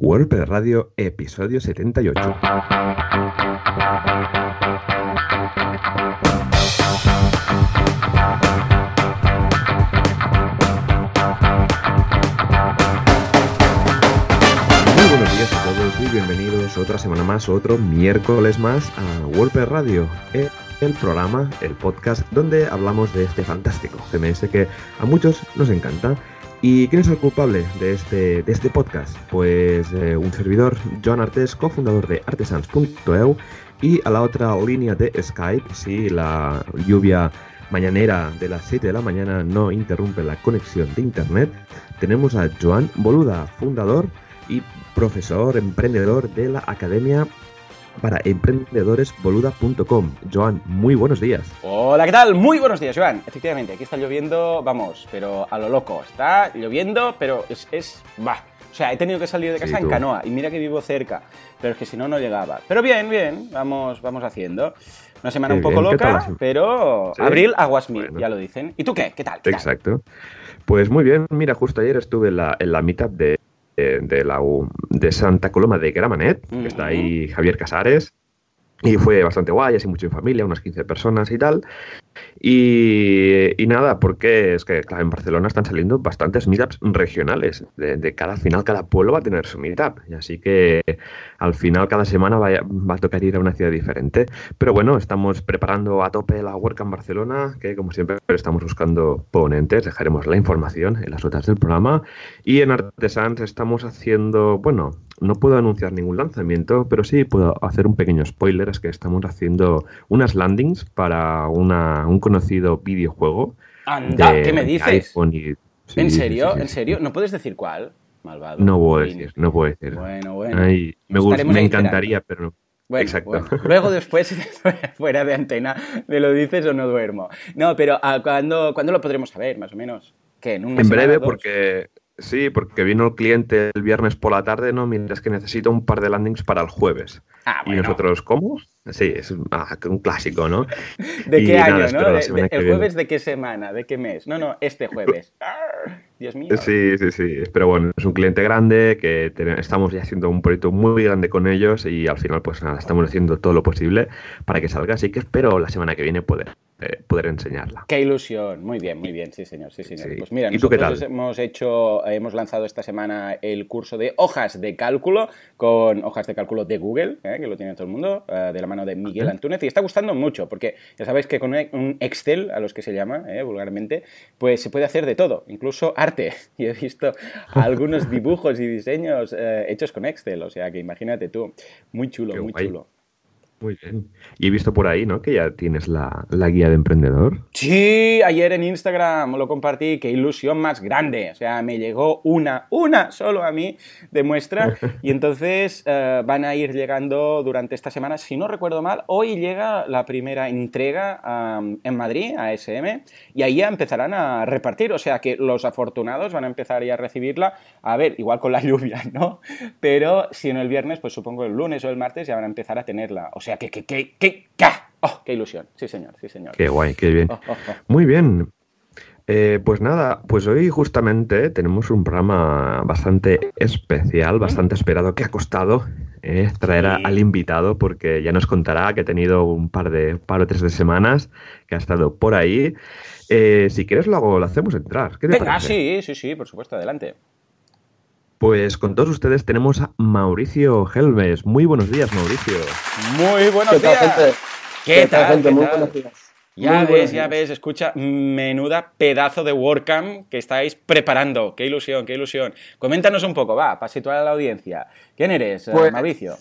WordPress Radio, episodio 78. Muy buenos días a todos y bienvenidos otra semana más, otro miércoles más a WordPress Radio, eh, el programa, el podcast donde hablamos de este fantástico CMS que a muchos nos encanta. ¿Y quién es el culpable de este, de este podcast? Pues eh, un servidor, Joan Artes, cofundador de artesans.eu y a la otra línea de Skype, si la lluvia mañanera de las 7 de la mañana no interrumpe la conexión de internet, tenemos a Joan Boluda, fundador y profesor emprendedor de la Academia para emprendedores.boluda.com. Joan, muy buenos días. Hola, ¿qué tal? Muy buenos días, Joan. Efectivamente, aquí está lloviendo, vamos, pero a lo loco. Está lloviendo, pero es, es va. O sea, he tenido que salir de casa Sí, en canoa y mira que vivo cerca, pero es que si no, no llegaba. Pero bien, bien, vamos, vamos haciendo. Una semana Qué un poco bien, ¿qué tal la loca, pero Sí. abril, aguas mil, Bueno. ya lo dicen. ¿Y tú qué? ¿Qué tal? ¿Qué tal? Exacto. Pues muy bien, mira, justo ayer estuve en la, en la meetup de, de, de la U- de Santa Coloma de Gramanet, que está ahí Javier Casares, y fue bastante guay, así mucho en familia, unas 15 personas y tal. Y, y nada, porque es que claro, en Barcelona están saliendo bastantes meetups regionales. De, de cada final, cada pueblo va a tener su meetup. Y así que al final, cada semana va a, va a tocar ir a una ciudad diferente. Pero bueno, estamos preparando a tope la WordCamp Barcelona, que como siempre estamos buscando ponentes. Dejaremos la información en las notas del programa. Y en Artesans estamos haciendo, bueno, no puedo anunciar ningún lanzamiento, pero sí puedo hacer un pequeño spoiler, es que estamos haciendo unas landings para una, un conocido videojuego. Anda, de- ¿qué me dices? iPhone y- sí, ¿En serio? sí, sí, ¿En serio? ¿No puedes decir cuál? Malvado. No puedo decir, no puedo decir. Bueno, bueno. Ay, me, encantaría, pero no. Bueno, Exacto. bueno. Luego después, fuera de antena, ¿me lo dices o no duermo? No, pero ¿a ¿cuándo, ¿cuándo lo podremos saber, más o menos? ¿Qué? ¿En, breve, porque sí, porque vino el cliente el viernes por la tarde, no, mira, es que necesito un par de landings para el jueves. Ah, Y bueno. nosotros, ¿cómo? Sí, es un, ah, un clásico, ¿no? ¿De y qué año, no? De- ¿El viene. jueves de qué semana? ¿De qué mes? No, no, este jueves. Arr, Dios mío. Sí, sí, sí. Pero bueno, es un cliente grande que te- estamos ya haciendo un proyecto muy grande con ellos y al final, pues nada, estamos haciendo todo lo posible para que salga. Así que espero la semana que viene poder, eh, poder enseñarla. Qué ilusión. Muy bien, muy bien, sí, señor, sí, señor. Sí. Pues mira, ¿Y tú qué nosotros tal? hemos hecho, hemos lanzado esta semana el curso de hojas de cálculo con hojas de cálculo de Google, ¿eh? que lo tiene todo el mundo, eh, de la mano de Miguel Antúnez, y está gustando mucho, porque ya sabéis que con un Excel, a los que se llama eh, vulgarmente, pues se puede hacer de todo, incluso arte. Y he visto algunos dibujos y diseños eh, hechos con Excel, o sea que imagínate tú, muy chulo, Qué muy guay. chulo. Muy bien. Y he visto por ahí, ¿no? Que ya tienes la, la guía de emprendedor. Sí, ayer en Instagram lo compartí, qué ilusión más grande. O sea, me llegó una, una solo a mí de muestra y entonces eh, van a ir llegando durante esta semana, si no recuerdo mal, hoy llega la primera entrega en Madrid, a SM, y ahí ya empezarán a repartir. O sea que los afortunados van a empezar ya a recibirla, a ver, igual con la lluvia, ¿no? Pero si no el viernes, pues supongo el lunes o el martes ya van a empezar a tenerla. O sea que, que, que, que, ¡ca! ¡Oh, qué ilusión! Sí, señor, sí, señor. Qué guay, qué bien. Oh, oh, oh. Muy bien. Eh, pues nada, pues hoy justamente tenemos un programa bastante especial, bastante esperado, que ha costado eh, traer a- al invitado, porque ya nos contará que ha tenido un par de par o tres de semanas, que ha estado por ahí. Eh, si quieres, luego lo hacemos entrar. ¿Qué te Venga, parece? sí, sí, sí, por supuesto, adelante. Pues con todos ustedes tenemos a Mauricio Helves. Muy buenos días, Mauricio. Muy buenos ¿Qué tal, días. gente? ¿Qué, tal? gente? ¿Qué Muy tal? buenos días. Ya Muy ves, ya días. ves, escucha, menuda pedazo de WordCamp que estáis preparando. Qué ilusión, qué ilusión. Coméntanos un poco, va, para situar a la audiencia. ¿Quién eres, eh, Pues- Mauricio?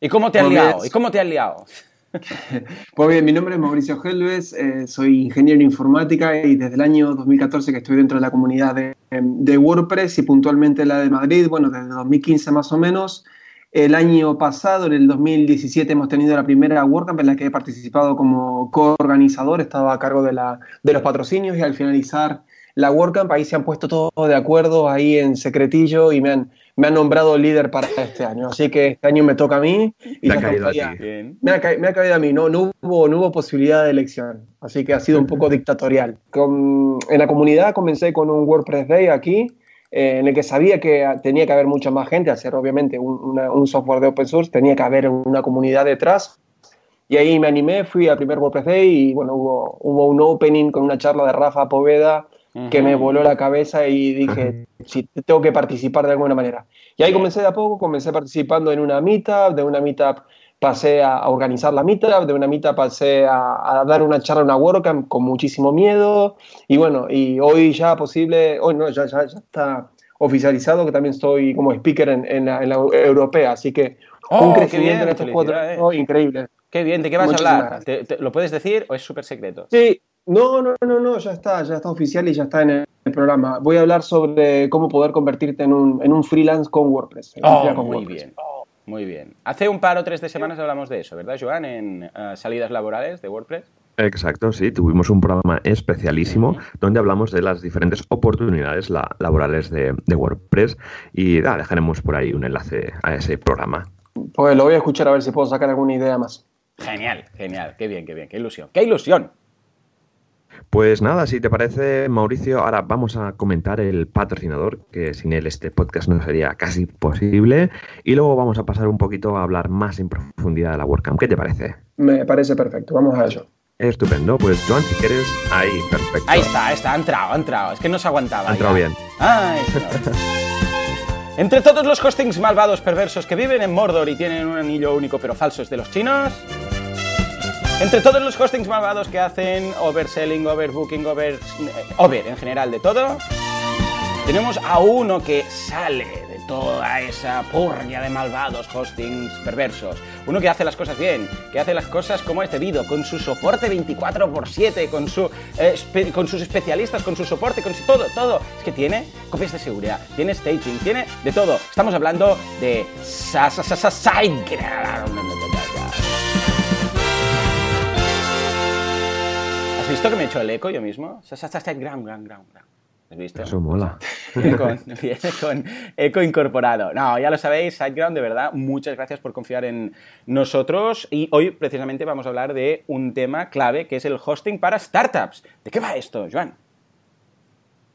¿Y cómo te has Pues- liado? ¿Y cómo te has liado? Pues bien, mi nombre es Mauricio Helves, eh, soy ingeniero en informática y desde el año 2014 que estoy dentro de la comunidad de, de WordPress y puntualmente la de Madrid, bueno, desde 2015 más o menos. El año pasado, en el 2017, hemos tenido la primera WordCamp en la que he participado como coorganizador, estaba a cargo de, la, de los patrocinios y al finalizar la WordCamp ahí se han puesto todos de acuerdo ahí en secretillo y me han, me han nombrado líder para este año. Así que este año me toca a mí. Y Te ha caído a tocaría- ti. Bien. me ha, ca- me ha caído a mí, no, no, hubo, no hubo posibilidad de elección, así que ha sido un poco dictatorial. Con- en la comunidad comencé con un WordPress Day aquí, eh, en el que sabía que tenía que haber mucha más gente, al ser obviamente un, software de open source, tenía que haber una comunidad detrás. Y ahí me animé, fui al primer WordPress Day y bueno, hubo, hubo un opening con una charla de Rafa Poveda que me voló la cabeza y dije, sí, tengo que participar de alguna manera. Y ahí comencé de a poco, comencé participando en una meetup, de una meetup pasé a, organizar la meetup, de una meetup pasé a, dar una charla, una WordCamp con muchísimo miedo. Y bueno, y hoy ya posible, hoy no, ya, ya, ya está oficializado que también estoy como speaker en, en, la, europea. Así que un oh, crecimiento en estos cuatro increíble. Qué bien, ¿de qué vas a hablar? lo puedes decir o es súper secreto? Sí, no, no, no, no, ya está, ya está oficial y ya está en el, programa. Voy a hablar sobre cómo poder convertirte en un, en un freelance con WordPress. Oh, muy bien. Muy bien. Hace un par o tres de semanas hablamos de eso, ¿verdad, Joan? En eh, salidas laborales de WordPress. Exacto, sí, tuvimos un programa especialísimo donde hablamos de las diferentes oportunidades laborales de, WordPress y dejaremos por ahí un enlace a ese programa. Pues lo voy a escuchar a ver si puedo sacar alguna idea más. Genial, genial, qué bien, qué bien, qué ilusión, qué ilusión. Pues nada, si te parece, Mauricio, ahora vamos a comentar el patrocinador, que sin él este podcast no sería casi posible, y luego vamos a pasar un poquito a hablar más en profundidad de la WordCamp. ¿Qué te parece? Me parece perfecto, vamos a ello. Estupendo, pues Joan, si quieres, ahí, perfecto. Ahí está, ahí está, ha entrado, ha entrado, es que no se aguantaba. Ha entrado bien. Entre todos los hostings malvados perversos que viven en Mordor y tienen un anillo único pero falso es de los chinos, entre todos los hostings malvados que hacen overselling, overbooking, over, over en general de todo, tenemos a uno que sale de toda esa purria de malvados hostings perversos. Uno que hace las cosas bien, que hace las cosas como es debido, con su soporte 24x7, con, su, eh, con sus especialistas, con su soporte, con su todo, todo. Es que tiene copias de seguridad, tiene staging, tiene de todo. Estamos hablando de SiteGround. visto que me he hecho el eco yo mismo? ¿Has visto? Eso mola. viene con eco incorporado. No, ya lo sabéis, SiteGround, de verdad, muchas gracias por confiar en nosotros. Y hoy precisamente vamos a hablar de un tema clave que es el hosting para startups. ¿De qué va esto, Joan?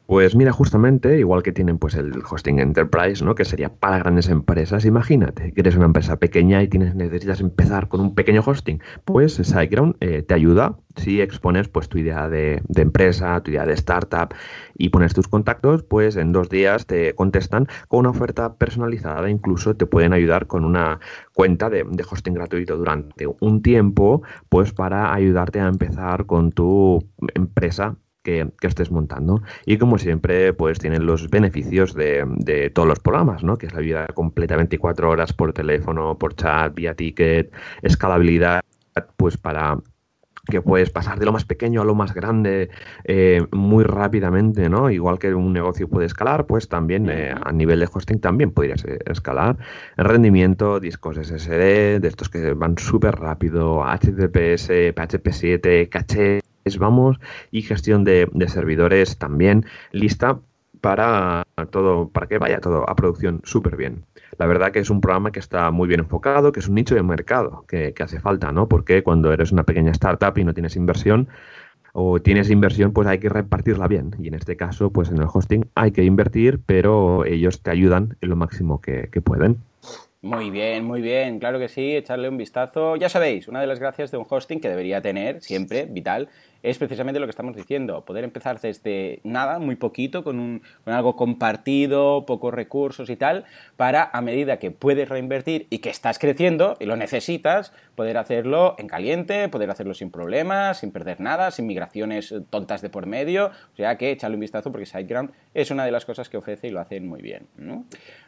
Pues mira, justamente, igual que tienen pues el hosting enterprise, ¿no? Que sería para grandes empresas. Imagínate que eres una empresa pequeña y tienes, necesitas empezar con un pequeño hosting. Pues SiteGround eh, te ayuda si expones pues tu idea de, empresa, tu idea de startup y pones tus contactos, pues en dos días te contestan con una oferta personalizada. Incluso te pueden ayudar con una cuenta de, de hosting gratuito durante un tiempo, pues para ayudarte a empezar con tu empresa que, estés montando. Y como siempre, pues tienen los beneficios de, todos los programas, ¿no? Que es la vida completa 24 horas por teléfono, por chat, vía ticket, escalabilidad, pues para que puedes pasar de lo más pequeño a lo más grande eh, muy rápidamente, ¿no? Igual que un negocio puede escalar, pues también eh, a nivel de hosting también podrías eh, escalar. Rendimiento, discos SSD, de estos que van súper rápido, HTTPS, PHP7, caché vamos, y gestión de, servidores también lista para todo, para que vaya todo a producción súper bien. La verdad que es un programa que está muy bien enfocado, que es un nicho de mercado que, hace falta, ¿no? Porque cuando eres una pequeña startup y no tienes inversión, o tienes inversión, pues hay que repartirla bien. Y en este caso, pues en el hosting hay que invertir, pero ellos te ayudan en lo máximo que pueden. Muy bien, muy bien, claro que sí, echarle un vistazo. Ya sabéis, una de las gracias de un hosting que debería tener siempre, vital, es precisamente lo que estamos diciendo, poder empezar desde nada, muy poquito, con, un, con algo compartido, pocos recursos y tal, para a medida que puedes reinvertir y que estás creciendo y lo necesitas, poder hacerlo en caliente, poder hacerlo sin problemas, sin perder nada, sin migraciones tontas de por medio, o sea que echarle un vistazo porque SiteGround es una de las cosas que ofrece y lo hacen muy bien.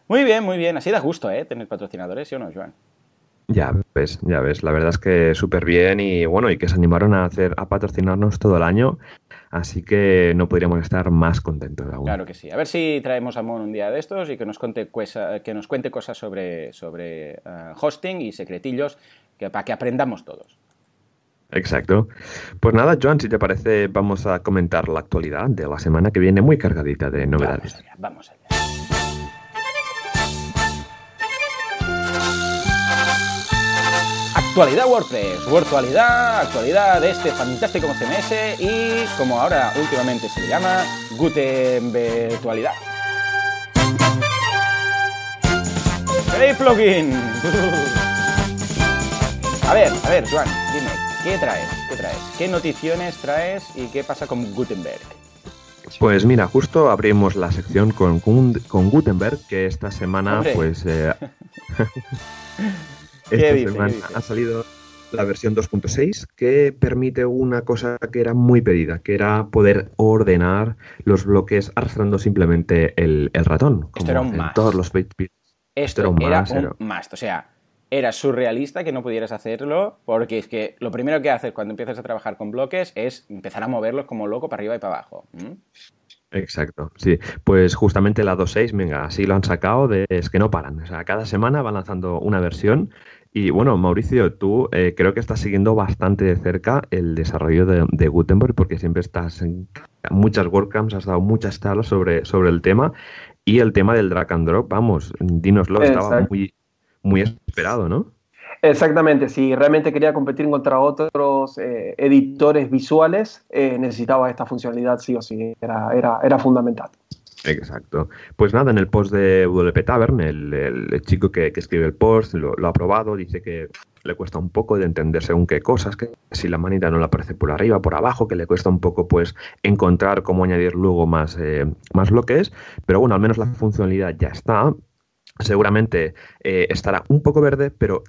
Muy bien, muy bien, así da gusto, ¿eh? Tener patrocinadores, ¿sí o no, Joan? Ya ves, ya ves, la verdad es que súper bien y bueno, y que se animaron a hacer, a patrocinarnos todo el año, así que no podríamos estar más contentos aún. Claro que sí. A ver si traemos a Mon un día de estos y que nos cuente, que nos cuente cosas sobre, sobre eh, hosting y secretillos que, para que aprendamos todos. Exacto. Pues nada, Joan, si te parece, vamos a comentar la actualidad de la semana que viene muy cargadita de novedades. Vamos allá. Vamos allá. Actualidad WordPress, virtualidad, actualidad de este fantástico CMS y como ahora últimamente se le llama, Gutenbertualidad. ¡Hey, plugin! A ver, a ver, Juan, dime, ¿qué traes? ¿Qué traes? ¿Qué noticiones traes y qué pasa con Gutenberg? Pues mira, justo abrimos la sección con, con, Gutenberg, que esta semana, pues. Eh, esta semana ha salido la versión 2.6 que permite una cosa que era muy pedida, que era poder ordenar los bloques arrastrando simplemente el, ratón. Esto era un must. Todos los Esto, era un, era un O sea, era surrealista que no pudieras hacerlo porque es que lo primero que haces cuando empiezas a trabajar con bloques es empezar a moverlos como loco para arriba y para abajo. Exacto, sí. Pues justamente la 2.6, venga, así lo han sacado, de, es que no paran. O sea, cada semana van lanzando una versión y bueno, Mauricio, tú eh, creo que estás siguiendo bastante de cerca el desarrollo de, Gutenberg porque siempre estás en muchas WordCamps, has dado muchas charlas sobre, sobre el tema y el tema del drag and drop, vamos, dínoslo, estaba muy, muy esperado, ¿no? Exactamente, si realmente quería competir contra otros eh, editores visuales, eh, necesitaba esta funcionalidad sí o sí, era, era, era fundamental. Exacto. Pues nada, en el post de WP Tavern, el, chico que, escribe el post lo, ha probado, dice que le cuesta un poco de entender según qué cosas, que si la manita no la aparece por arriba, por abajo, que le cuesta un poco pues encontrar cómo añadir luego más, eh, más bloques, pero bueno, al menos la funcionalidad ya está. Seguramente eh, estará un poco verde, pero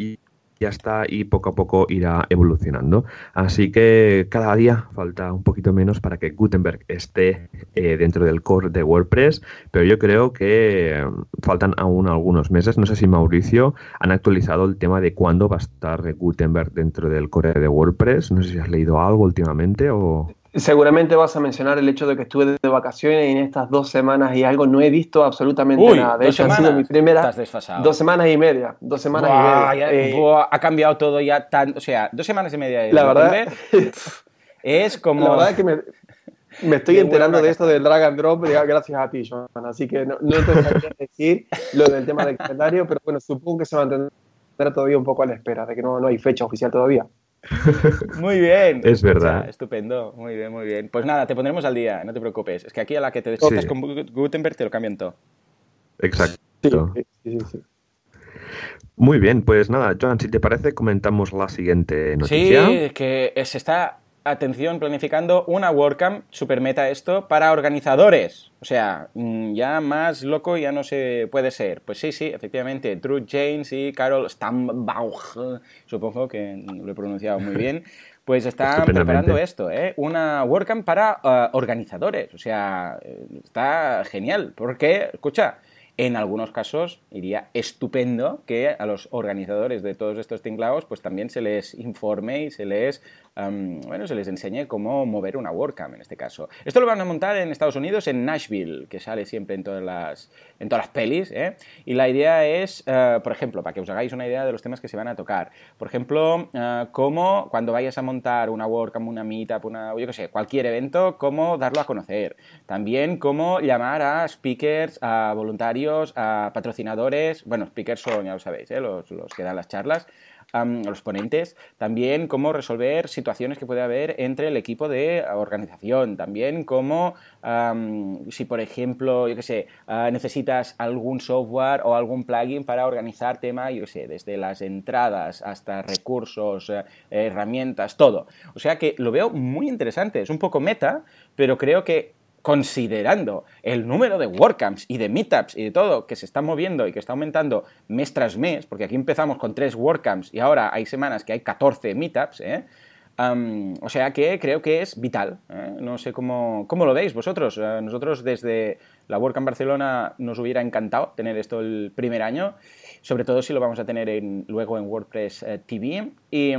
ya está y poco a poco irá evolucionando. Así que cada día falta un poquito menos para que Gutenberg esté eh, dentro del core de WordPress, pero yo creo que eh, faltan aún algunos meses. No sé si Mauricio han actualizado el tema de cuándo va a estar Gutenberg dentro del core de WordPress. No sé si has leído algo últimamente o... Seguramente vas a mencionar el hecho de que estuve de vacaciones y en estas dos semanas y algo no he visto absolutamente nada. De hecho, ha sido mi primera. Dos semanas y media. Dos semanas y media. Eh, ha cambiado todo ya tanto. O sea, dos semanas y media. La verdad. es como. La verdad es que me, estoy enterando de esto del drag and drop gracias a ti, Joan. Así que no, no te a decir lo del tema del calendario, pero bueno, supongo que se entender todavía un poco a la espera, de que no, no hay fecha oficial todavía. Muy bien. Es verdad. estupendo. Muy bien, muy bien. Pues nada, te pondremos al día, no te preocupes. Es que aquí a la que te descontas con Gutenberg te lo cambian todo. Exacto. Muy bien, pues nada, Joan, si te parece, comentamos la siguiente noticia. Sí, que se está atención, planificando una WordCamp, super meta esto, para organizadores. O sea, mm, ya más loco ya no se puede ser. Pues sí, sí, efectivamente, Drew James y Carol Stambauch, supongo que lo he pronunciado muy bien, pues están preparando esto, ¿eh? Una WordCamp para uh, organizadores. O sea, está genial, porque, escucha, en algunos casos iría estupendo que a los organizadores de todos estos tinglaos pues también se les informe y se les bueno, se les enseñe cómo mover una WordCamp en este caso. Esto lo van a montar en Estados Unidos, en Nashville, que sale siempre en todas las, en todas las pelis. ¿eh? Y la idea es, eh, por ejemplo, para que os hagáis una idea de los temas que se van a tocar. Por ejemplo, eh, cómo cuando vayas a montar una WordCamp, una Meetup, una, yo qué sé, cualquier evento, cómo darlo a conocer. También cómo llamar a speakers, a voluntarios, a patrocinadores. Bueno, speakers son, ya lo sabéis, los, los que dan las charlas los ponentes, también cómo resolver situaciones que puede haber entre el equipo de organización, también cómo, si por ejemplo, yo qué sé, ah, necesitas algún software o algún plugin para organizar tema, yo qué sé, desde las entradas hasta recursos, eh, herramientas, todo. O sea que lo veo muy interesante, es un poco meta, pero creo que considerando el número de WordCamps y de Meetups y de todo que se está moviendo y que está aumentando mes tras mes, porque aquí empezamos con tres WordCamps y ahora hay semanas que hay 14 Meetups, ¿eh? o sea que creo que es vital. ¿eh? No sé cómo, cómo, lo veis vosotros. Eh, nosotros desde la WordCamp Barcelona nos hubiera encantado tener esto el primer año, sobre todo si lo vamos a tener luego en WordPress TV. Y,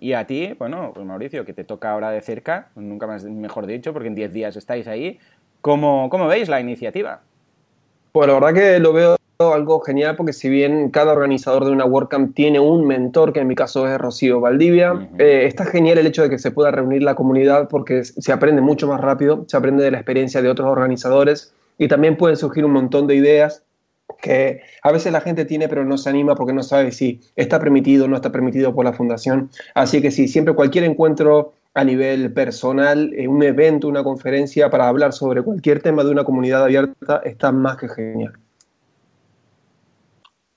y, a ti, bueno, pues Mauricio, que te toca ahora de cerca, nunca más mejor dicho, porque en 10 días estáis ahí. ¿Cómo, ¿Cómo veis la iniciativa? Pues la verdad que lo veo algo genial porque si bien cada organizador de una WordCamp tiene un mentor, que en mi caso es Rocío Valdivia, eh, está genial el hecho de que se pueda reunir la comunidad porque se aprende mucho más rápido, se aprende de la experiencia de otros organizadores y también pueden surgir un montón de ideas que a veces la gente tiene pero no se anima porque no sabe si está permitido o no está permitido por la fundación. Así que sí, siempre cualquier encuentro a nivel personal, eh, un evento, una conferencia para hablar sobre cualquier tema de una comunidad abierta está más que genial.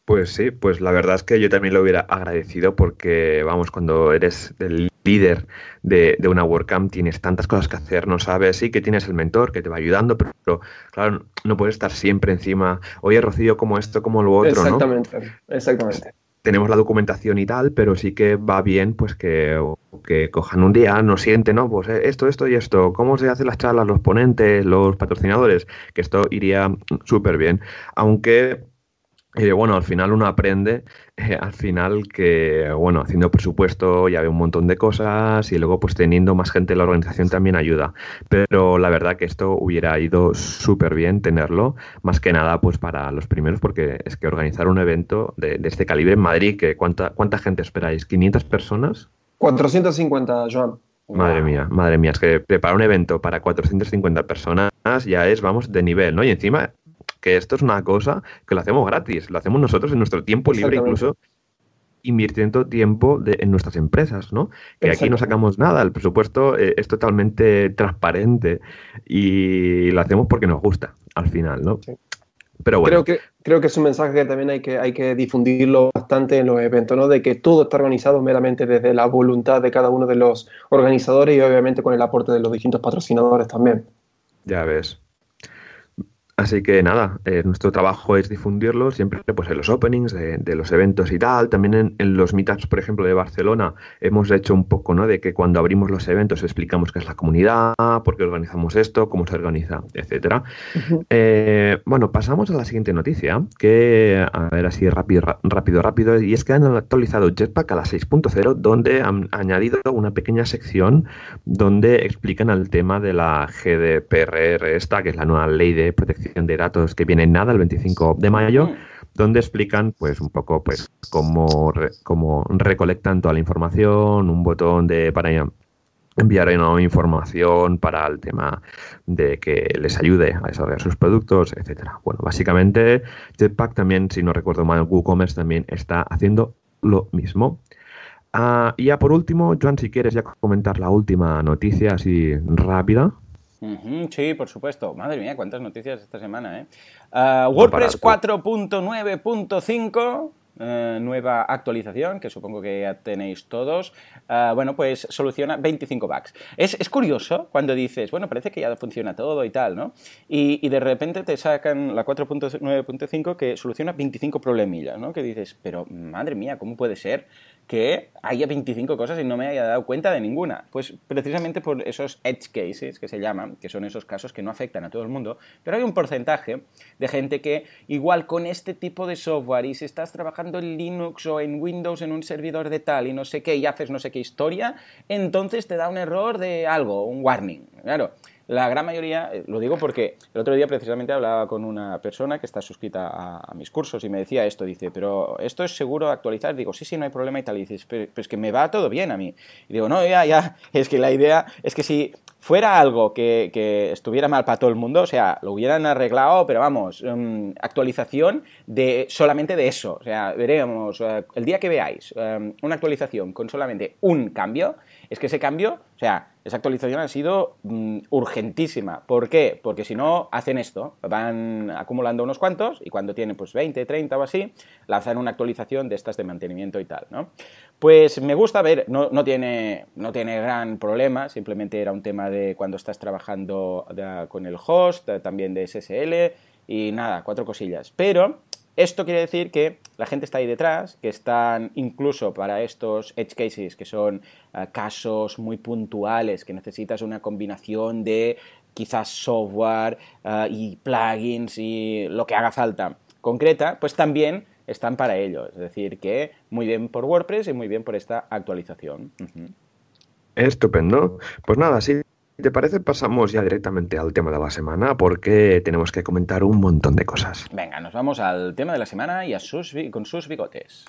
Pues sí, pues la verdad es que yo también lo hubiera agradecido porque, vamos, cuando eres el líder de, una WordCamp tienes tantas cosas que hacer, no sabes, sí que tienes el mentor que te va ayudando, pero, claro, no puedes estar siempre encima, oye Rocío, como esto, como lo otro, exactamente, Exactamente, Tenemos la documentación y tal, pero sí que va bien pues que, que cojan un día, nos sienten, ¿no? Pues eh, esto, esto y esto, cómo se hacen las charlas, los ponentes, los patrocinadores, que esto iría súper bien. Aunque y bueno, al final uno aprende, eh, al final que, bueno, haciendo presupuesto ya ve un montón de cosas y luego pues teniendo más gente en la organización también ayuda. Pero la verdad que esto hubiera ido súper bien tenerlo, más que nada pues para los primeros, porque es que organizar un evento de, este calibre en Madrid, que ¿cuánta, ¿cuánta gente esperáis? ¿500 personas? 450, Joan. Madre mía, madre mía, es que preparar un evento para 450 personas ya es, vamos, de nivel, ¿no? Y encima que esto es una cosa que lo hacemos gratis, lo hacemos nosotros en nuestro tiempo libre, incluso invirtiendo tiempo en nuestras empresas, ¿no? Que aquí no sacamos nada, el presupuesto eh, es totalmente transparente y lo hacemos porque nos gusta al final, ¿no? Pero bueno. Creo que, creo que es un mensaje que también hay que, hay que difundirlo bastante en los eventos, ¿no? De que todo está organizado meramente desde la voluntad de cada uno de los organizadores y obviamente con el aporte de los distintos patrocinadores también. Ya ves. Así que nada, eh, nuestro trabajo es difundirlo siempre pues, en los openings de, los eventos y tal. También en, los meetups, por ejemplo, de Barcelona, hemos hecho un poco ¿no? de que cuando abrimos los eventos explicamos qué es la comunidad, por qué organizamos esto, cómo se organiza, etcétera. Eh, bueno, pasamos a la siguiente noticia, que a ver así rápido, rápido, rápido, y es que han actualizado Jetpack a la 6.0, donde han añadido una pequeña sección donde explican el tema de la GDPR, esta, que es la nueva ley de protección de datos que viene nada el 25 de mayo, donde explican pues un poco pues cómo, cómo recolectan toda la información, un botón de para enviar una información para el tema de que les ayude a desarrollar sus productos, etcétera. Bueno, básicamente Jetpack también, si no recuerdo mal, WooCommerce también está haciendo lo mismo. Ah, y ya por último, Joan, si quieres ya comentar la última noticia así rápida sí, por supuesto. Madre mía, cuántas noticias esta semana, ¿eh? Ah, WordPress 4.9.5 eh, nueva actualización, que supongo que ya tenéis todos, ah, bueno, pues soluciona 25 bugs. Es, curioso cuando dices, bueno, parece que ya funciona todo y tal, ¿no? Y, de repente te sacan la 4.9.5 que soluciona 25 problemillas, ¿no? Que dices, pero madre mía, ¿cómo puede ser que haya 25 cosas y no me haya dado cuenta de ninguna. Pues precisamente por esos edge cases que se llaman, que son esos casos que no afectan a todo el mundo, pero hay un porcentaje de gente que igual con este tipo de software y si estás trabajando en Linux o en Windows en un servidor de tal y no sé qué y haces no sé qué historia, entonces te da un error de algo, un warning. Claro, la gran mayoría, eh, lo digo porque el otro día precisamente hablaba con una persona que está suscrita a, mis cursos y me decía esto, dice, pero esto es seguro actualizar. Digo, sí, sí, no hay problema y tal. Y dices, pero, es que me va todo bien a mí. Y digo, no, ya, ya, es que la idea es que si fuera algo que, estuviera mal para todo el mundo, o sea, lo hubieran arreglado, pero vamos, mm, actualización de solamente de eso. O sea, veremos, eh, el día que veáis eh, una actualización con solamente un cambio, es que ese cambio, o sea, esa actualización ha sido mm, urgentísima. ¿Por qué? Porque si no, hacen esto, van acumulando unos cuantos y cuando tienen pues 20, 30 o así, lanzan una actualización de estas de mantenimiento y tal, ¿no? Pues me gusta ver, no, no, tiene, no tiene gran problema, simplemente era un tema de cuando estás trabajando con el host, también de SSL y nada, cuatro cosillas. Pero esto quiere decir que la gente está ahí detrás, que están incluso para estos edge cases, que son eh, casos muy puntuales, que necesitas una combinación de quizás software eh, y plugins y lo que haga falta concreta, pues también están para ello. Es decir, que muy bien por WordPress y muy bien por esta actualización. Estupendo. Pues nada, sí te parece, pasamos ya directamente al tema de la semana porque tenemos que comentar un montón de cosas. Venga, nos vamos al tema de la semana y a sus, con sus bigotes.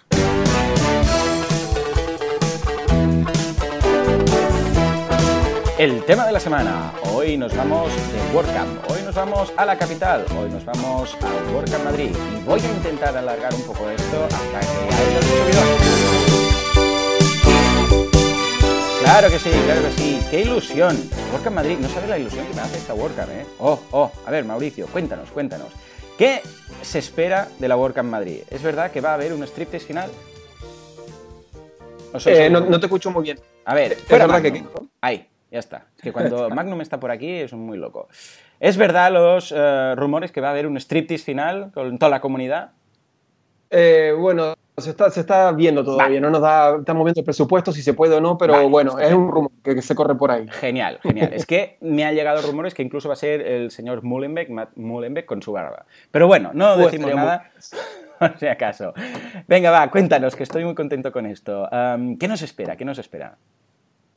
El tema de la semana. Hoy nos vamos de WordCamp. Hoy nos vamos a la capital. Hoy nos vamos a WordCamp Madrid. Y voy a intentar alargar un poco esto hasta que haya los Claro que sí, claro que sí. ¡Qué ilusión! WordCamp Madrid, no sabes la ilusión que me hace esta WordCamp, ¿eh? Oh, oh, a ver, Mauricio, cuéntanos, cuéntanos. ¿Qué se espera de la WordCamp Madrid? ¿Es verdad que va a haber un striptease final? Eh, no, te escucho muy bien. A ver, fuera verdad que... Ahí, ya está. Es que cuando Magnum está por aquí es muy loco. ¿Es verdad los eh, rumores que va a haber un striptease final con toda la comunidad? Eh, bueno, se está, se está viendo todavía, no nos da, estamos viendo el presupuesto si se puede o no, pero bueno, es un rumor que, se corre por ahí. Genial, genial. es que me han llegado rumores que incluso va a ser el señor Mullenbeck, Matt Mullenbeck con su barba. Pero bueno, no pues decimos nada. Por si acaso. Venga, va, cuéntanos, que estoy muy contento con esto. ¿Qué nos espera? ¿Qué nos espera?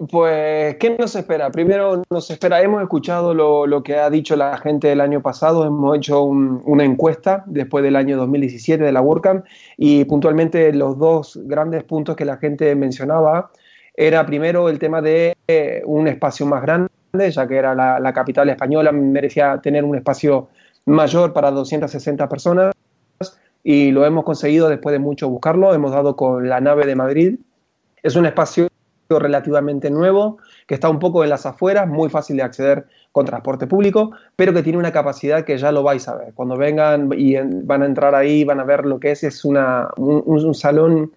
Pues, ¿qué nos espera? Primero nos espera, hemos escuchado lo, que ha dicho la gente el año pasado, hemos hecho una encuesta después del año 2017 de la WordCamp y puntualmente los dos grandes puntos que la gente mencionaba era primero el tema de eh, un espacio más grande, ya que era la, la capital española, merecía tener un espacio mayor para 260 personas y lo hemos conseguido después de mucho buscarlo, hemos dado con la nave de Madrid. Es un espacio relativamente nuevo, que está un poco en las afueras, muy fácil de acceder con transporte público, pero que tiene una capacidad que ya lo vais a ver. Cuando vengan y van a entrar ahí, van a ver lo que es, es una, un, salón,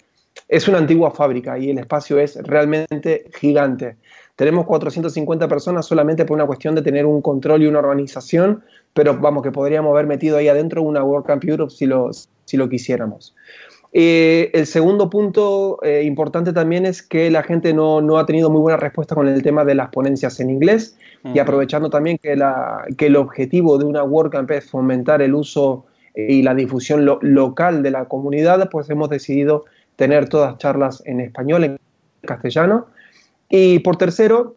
es una antigua fábrica y el espacio es realmente gigante. Tenemos 450 personas solamente por una cuestión de tener un control y una organización, pero vamos, que podríamos haber metido ahí adentro una WordCamp Europe si lo, si lo quisiéramos. Eh, el segundo punto eh, importante también es que la gente no, no, ha tenido muy buena respuesta con el tema de las ponencias en inglés y aprovechando también que, la, que, el objetivo de una WordCamp es fomentar el uso y la difusión local de la comunidad, pues hemos decidido tener todas charlas en español, en castellano. Y por tercero,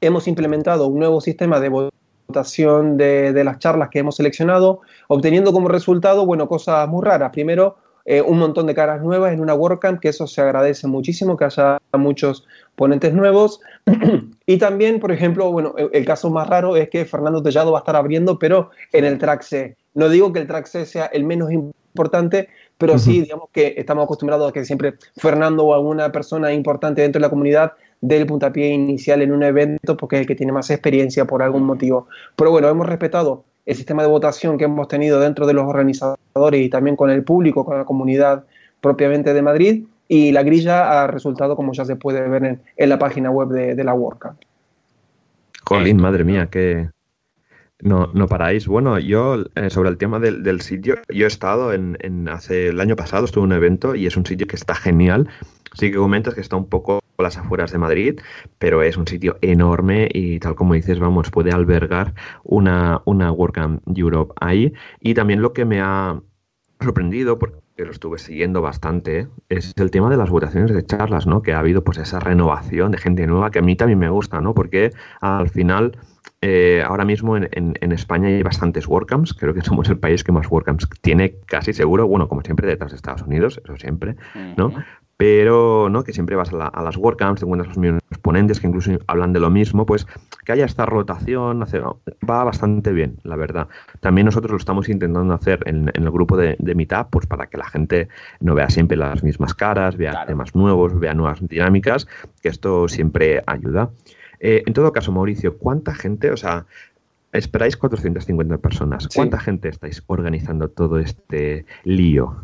hemos implementado un nuevo sistema de votación de, de las charlas que hemos seleccionado, obteniendo como resultado, bueno, cosas muy raras. Primero, eh, un montón de caras nuevas en una WordCamp, que eso se agradece muchísimo, que haya muchos ponentes nuevos. y también, por ejemplo, bueno, el, caso más raro es que Fernando Tellado va a estar abriendo, pero en el track C. No digo que el track C sea el menos importante, pero sí, digamos que estamos acostumbrados a que siempre Fernando o alguna persona importante dentro de la comunidad dé el puntapié inicial en un evento porque es el que tiene más experiencia por algún motivo. Pero bueno, hemos respetado el sistema de votación que hemos tenido dentro de los organizadores y también con el público, con la comunidad propiamente de Madrid. Y la grilla ha resultado, como ya se puede ver en, la página web de, la WordCamp. Jolín, madre mía, que no, no paráis. Bueno, yo eh, sobre el tema del, sitio, yo he estado en, en, hace el año pasado, estuve en un evento y es un sitio que está genial. Sí que comentas que está un poco las afueras de Madrid, pero es un sitio enorme y tal como dices, vamos, puede albergar una, una WordCamp Europe ahí. Y también lo que me ha sorprendido, porque lo estuve siguiendo bastante, es el tema de las votaciones de charlas, ¿no? Que ha habido pues esa renovación de gente nueva que a mí también me gusta, ¿no? Porque al final eh, ahora mismo en, en, España hay bastantes WordCamps, creo que somos el país que más WordCamps tiene casi seguro, bueno, como siempre detrás de Estados Unidos, eso siempre, ¿no? Pero ¿no? que siempre vas a, las WordCamps, te encuentras los mismos ponentes que incluso hablan de lo mismo, pues que haya esta rotación va bastante bien, la verdad. También nosotros lo estamos intentando hacer en, el grupo de, de, Meetup, pues para que la gente no vea siempre las mismas caras, vea temas nuevos, vea nuevas dinámicas, que esto siempre ayuda. Eh, en todo caso, Mauricio, ¿cuánta gente, o sea, esperáis 450 personas, ¿cuánta gente estáis organizando todo este lío?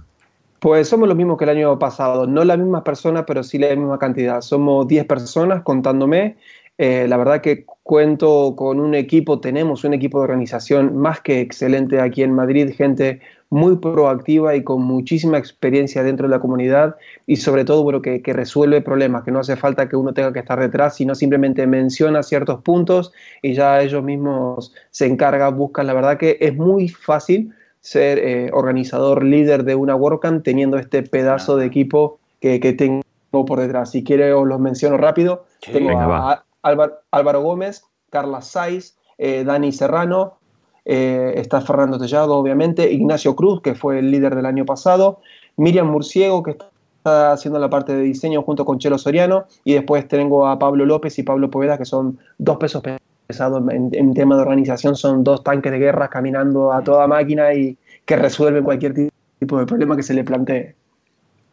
Pues somos los mismos que el año pasado, no la misma persona, pero sí la misma cantidad. Somos 10 personas contándome. Eh, la verdad que cuento con un equipo, tenemos un equipo de organización más que excelente aquí en Madrid, gente muy proactiva y con muchísima experiencia dentro de la comunidad y sobre todo bueno, que, que resuelve problemas, que no hace falta que uno tenga que estar detrás, sino simplemente menciona ciertos puntos y ya ellos mismos se encargan, buscan. La verdad que es muy fácil ser eh, organizador, líder de una WordCamp, teniendo este pedazo de equipo que, tengo por detrás. Si quiere os los menciono rápido. tengo a, Álvaro, Gómez, Carla Saiz, eh, Dani Serrano, eh, está Fernando Tellado, obviamente, Ignacio Cruz, que fue el líder del año pasado, Miriam Murciego, que está haciendo la parte de diseño junto con Chelo Soriano, y después tengo a Pablo López y Pablo Poveda, que son dos pesos en, en, tema de organización son dos tanques de guerra caminando a toda máquina y que resuelven cualquier tipo de problema que se le plantee.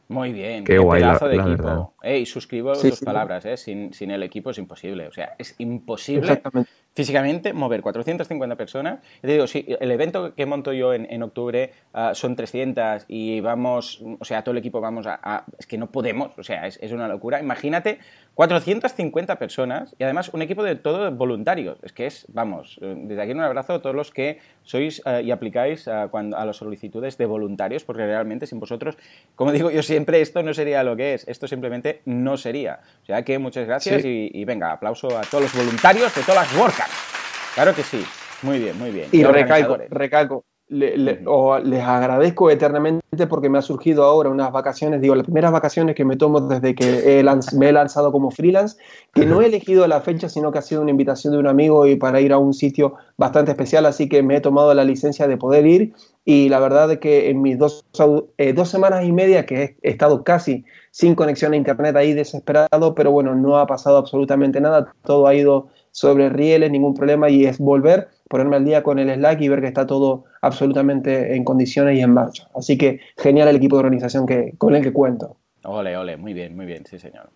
Muy bien, qué, guay pedazo de equipo. Suscribo tus palabras, ¿eh? sin, sin, el equipo es imposible. O sea, es imposible físicamente mover 450 personas. Te digo, si el evento que monto yo en, octubre ah, son 300 y vamos, o sea, todo el equipo vamos a... es que no podemos, o sea, es, es, una locura. Imagínate 450 personas y además un equipo de todo voluntarios. Es que es, vamos, desde aquí un abrazo a todos los que sois ah, y aplicáis a, cuando, a las solicitudes de voluntarios, porque realmente sin vosotros, como digo yo siempre, esto no sería lo que es, esto simplemente no sería. O sea que muchas gracias y, venga, aplauso a todos los voluntarios de todas las WordCamps. Claro que sí. Muy bien, muy bien. Y, recalco, recalco, les agradezco eternamente porque me ha surgido ahora unas vacaciones, digo, las primeras vacaciones que me tomo desde que me he lanzado como freelance, que no he elegido la fecha, sino que ha sido una invitación de un amigo y para ir a un sitio bastante especial, así que me he tomado la licencia de poder ir y la verdad es que en mis dos, eh, dos semanas y media que he estado casi sin conexión a internet ahí desesperado, pero bueno, no ha pasado absolutamente nada, todo ha ido sobre rieles, ningún problema y es volver, ponerme al día con el Slack y ver que está todo absolutamente en condiciones y en marcha. Así que genial el equipo de organización que, con el que cuento. Ole, ole, muy bien, muy bien, sí señor.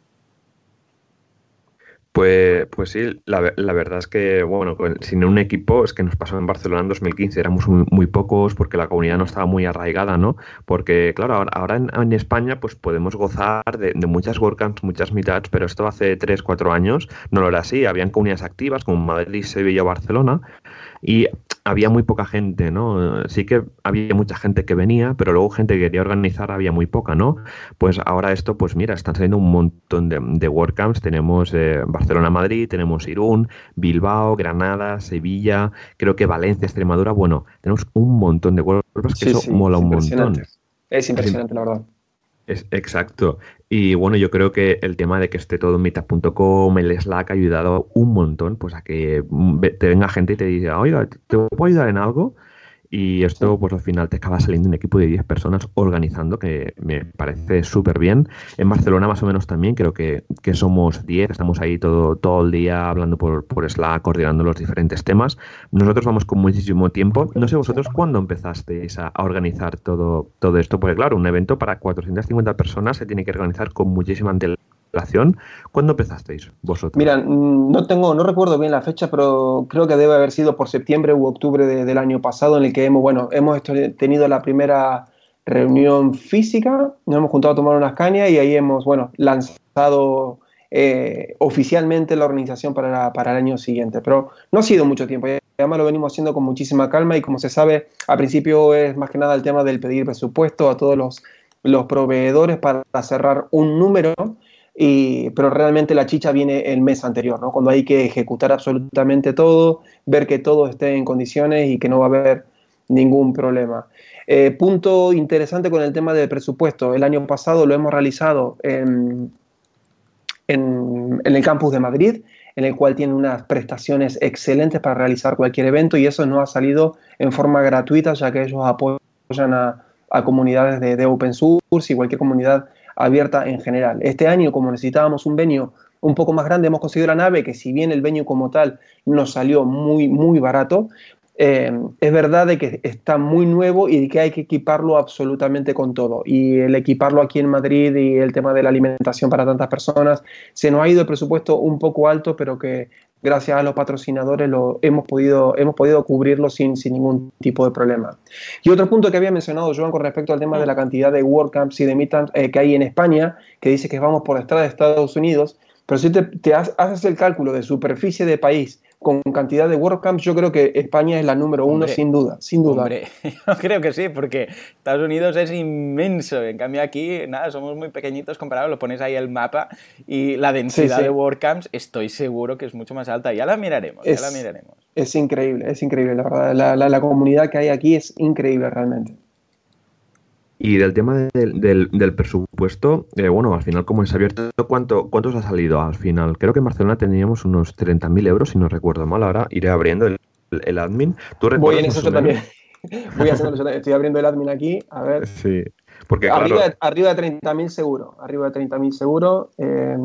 Pues, pues sí, la, verdad es que, bueno, sin un equipo, es que nos pasó en Barcelona en 2015, éramos muy, pocos porque la comunidad no estaba muy arraigada, ¿no? Porque, claro, ahora, en, España pues podemos gozar de, muchas WordCamps, muchas meetups, pero esto hace 3, 4 años no lo era así, habían comunidades activas como Madrid, Sevilla o Barcelona, y había muy poca gente, ¿no? Sí que había mucha gente que venía, pero luego gente que quería organizar había muy poca, ¿no? Pues ahora esto, pues mira, están saliendo un montón de, de WordCamps. Tenemos eh, Barcelona-Madrid, tenemos Irún, Bilbao, Granada, Sevilla, creo que Valencia, Extremadura. Bueno, tenemos un montón de WordCamps que eso mola un montón. Es impresionante, la verdad. Es, exacto. Y bueno, yo creo que el tema de que esté todo en meetup.com, el Slack ha ayudado un montón pues a que te venga gente y te diga, oiga, ¿te puedo ayudar en algo? Y esto, pues al final te acaba saliendo un equipo de 10 personas organizando, que me parece súper bien. En Barcelona más o menos también, creo que, somos 10, estamos ahí todo, todo el día hablando por, por Slack, coordinando los diferentes temas. Nosotros vamos con muchísimo tiempo. No sé vosotros cuándo empezasteis a, organizar todo, todo esto, porque claro, un evento para 450 personas se tiene que organizar con muchísima antelación ¿Cuándo empezasteis vosotros? Mira, mm, no tengo, no recuerdo bien la fecha, pero creo que debe haber sido por septiembre u octubre del año pasado, en el que hemos, bueno, hemos tenido la primera reunión física, nos hemos juntado a tomar unas cañas y ahí hemos, bueno, lanzado eh, oficialmente la organización para, para, el año siguiente. Pero no ha sido mucho tiempo, además lo venimos haciendo con muchísima calma y como se sabe, al principio es más que nada el tema del pedir presupuesto a todos los, los proveedores para cerrar un número pero realmente la chicha viene el mes anterior, ¿no? cuando hay que ejecutar absolutamente todo, ver que todo esté en condiciones y que no va a haber ningún problema. Eh, punto interesante con el tema del presupuesto. El año pasado lo hemos realizado en, en, el campus de Madrid, en el cual tiene unas prestaciones excelentes para realizar cualquier evento y eso no ha salido en forma gratuita, ya que ellos apoyan a, comunidades de, de, open source y cualquier comunidad abierta en general. Este año, como necesitábamos un venio un poco más grande, hemos conseguido la nave, que si bien el venio como tal nos salió muy, muy barato, eh, es verdad de que está muy nuevo y que hay que equiparlo absolutamente con todo. Y el equiparlo aquí en Madrid y el tema de la alimentación para tantas personas, se nos ha ido el presupuesto un poco alto, pero que gracias a los patrocinadores lo hemos podido, hemos podido cubrirlo sin, sin ningún tipo de problema. Y otro punto que había mencionado Joan con respecto al tema de la cantidad de WordCamps y de Meetups eh, que hay en España, que dice que vamos por detrás de Estados Unidos, pero si te, haces el cálculo de superficie de país con cantidad de WordCamps, yo creo que España es la número uno, sin duda, sin duda. Hombre, yo creo que sí, porque Estados Unidos es inmenso. En cambio, aquí, nada, somos muy pequeñitos comparados. Lo pones ahí el mapa y la densidad de WordCamps, estoy seguro que es mucho más alta. Ya la miraremos, ya la miraremos. Es increíble, es increíble, la verdad. la comunidad que hay aquí es increíble realmente. Y del tema del, presupuesto, eh, bueno, al final, como es abierto, ¿cuánto, ¿cuánto os ha salido al final? Creo que en Barcelona teníamos unos 30.000 euros, si no recuerdo mal. Ahora iré abriendo el, admin. ¿Tú Voy en eso también. Voy haciendo, estoy abriendo el admin aquí. A ver. Sí. Porque, arriba, arriba de 30.000 seguro. Arriba de 30.000 seguro. Eh,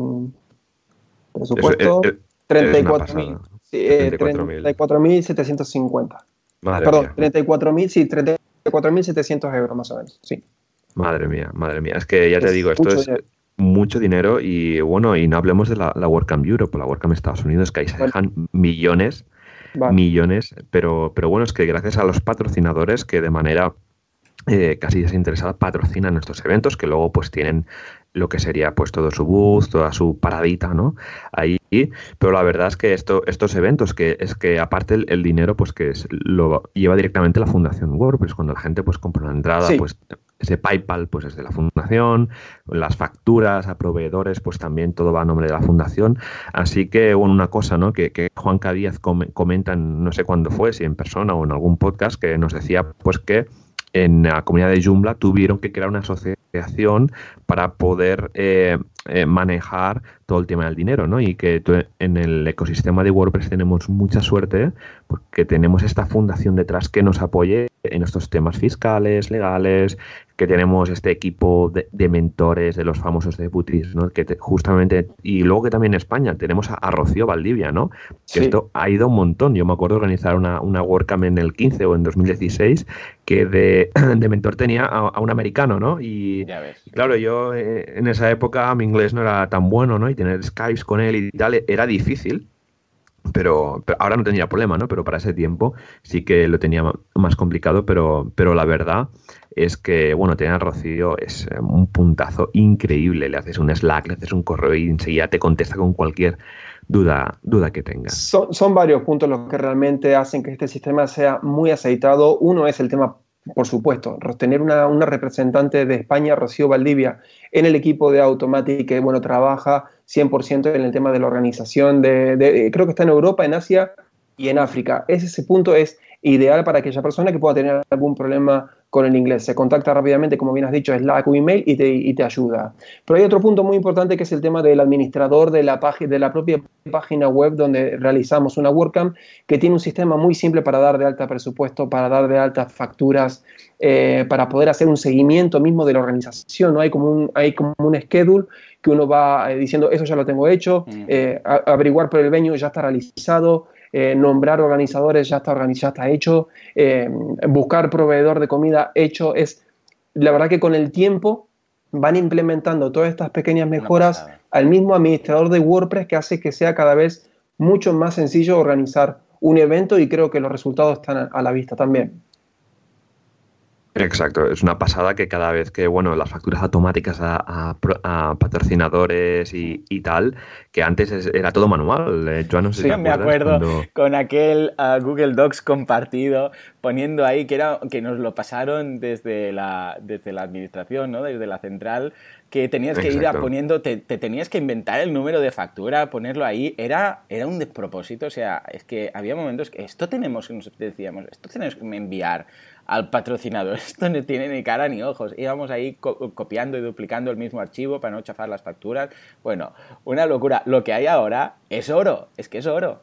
presupuesto. 34.000. Sí, 34.750. Perdón, 34.000, sí, 34.000. 4.700 euros más o menos, sí. Madre mía, madre mía. Es que ya te digo, esto es mucho dinero y bueno, y no hablemos de la, la WordCamp Europe, la WordCamp Estados Unidos, que ahí se dejan millones millones, pero, pero bueno, es que gracias a los patrocinadores que de manera eh, casi desinteresada patrocinan estos eventos que luego pues tienen lo que sería pues todo su bus, toda su paradita, ¿no? Ahí, pero la verdad es que esto, estos eventos, que es que aparte el, dinero, pues que lo lleva directamente la Fundación WordPress, cuando la gente pues compra una entrada, pues ese PayPal pues es de la fundación, las facturas a proveedores pues también todo va a nombre de la fundación, así que bueno, una cosa ¿no? que, que Juan Díaz comenta, no sé cuándo fue, si en persona o en algún podcast, que nos decía pues que en la comunidad de Joomla tuvieron que crear una asociación para poder eh, eh, manejar todo el tema del dinero, ¿no? Y que en el ecosistema de WordPress tenemos mucha suerte porque tenemos esta fundación detrás que nos apoye en estos temas fiscales, legales, que tenemos este equipo de, mentores de los famosos deputies, ¿no? Que justamente, y luego que también en España tenemos a, Rocío Valdivia, ¿no? Que esto ha ido un montón. Yo me acuerdo organizar una, una WordCamp en el 15 o en 2016 que de, mentor tenía a, un americano, ¿no? Y, claro, yo eh, en esa época mi inglés no era tan bueno, ¿no? Y tener Skypes con él y tal era difícil. Pero, ahora no tenía problema, ¿no? Pero para ese tiempo sí que lo tenía más complicado, pero, pero la verdad es que, bueno, tener a Rocío es eh, un puntazo increíble. Le haces un Slack, le haces un correo y enseguida te contesta con cualquier duda, duda que tengas. Son, son varios puntos los que realmente hacen que este sistema sea muy aceitado. Uno es el tema por supuesto, tener una, una, representante de España, Rocío Valdivia, en el equipo de Automatic, que bueno, trabaja 100% en el tema de la organización, de, creo que está en Europa, en Asia y en África. Ese, punto es ideal para aquella persona que pueda tener algún problema con el inglés. Se contacta rápidamente, como bien has dicho, Slack o email y te, y te ayuda. Pero hay otro punto muy importante que es el tema del administrador de la, de la propia página web donde realizamos una WordCamp, que tiene un sistema muy simple para dar de alta presupuesto, para dar de alta facturas, eh, para poder hacer un seguimiento mismo de la organización. ¿no? Hay, como un, hay como un schedule que uno va eh, diciendo, eso ya lo tengo hecho, mm. eh, averiguar por el venue ya está realizado, eh, nombrar organizadores ya está, organizado, está hecho, eh, buscar proveedor de comida hecho. Es, la verdad que con el tiempo van implementando todas estas pequeñas mejoras al mismo administrador de WordPress que hace que sea cada vez mucho más sencillo organizar un evento y creo que los resultados están a la vista también. Exacto, es una pasada que cada vez que, bueno, las facturas automáticas a, patrocinadores y, tal, que antes era todo manual. Eh, yo no sé sí, me acuerdo con aquel ah, Google Docs compartido, poniendo ahí que, era, que nos lo pasaron desde la, desde la administración, ¿no? desde la central, que tenías que ir a poniendo, te, tenías que inventar el número de factura, ponerlo ahí, era, era un despropósito, o sea, es que había momentos que esto tenemos, nos decíamos, esto tenemos que enviar al patrocinador. Esto no tiene ni cara ni ojos. Íbamos ahí copiando y duplicando el mismo archivo para no chafar las facturas. Bueno, una locura. Lo que hay ahora es oro, es que es oro.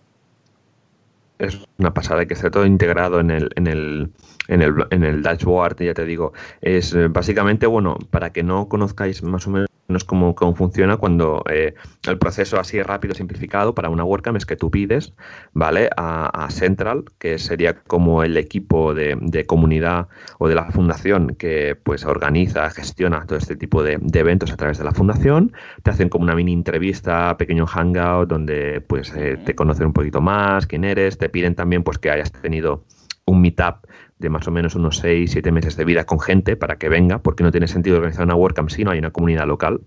Es una pasada que esté todo integrado en el, en el, en el, en el dashboard, ya te digo. Es eh, básicamente, bueno, para que no conozcáis más o menos no es cómo, funciona cuando eh, el proceso así rápido, simplificado para una WordCamp es que tú pides, ¿vale? A, Central, que sería como el equipo de, comunidad o de la fundación que pues organiza, gestiona todo este tipo de, eventos a través de la fundación, te hacen como una mini entrevista, pequeño hangout donde pues eh, te conocen un poquito más, quién eres, te piden también pues que hayas tenido un meetup de más o menos unos 6, 7 meses de vida con gente para que venga, porque no tiene sentido organizar una WordCamp si no hay una comunidad local.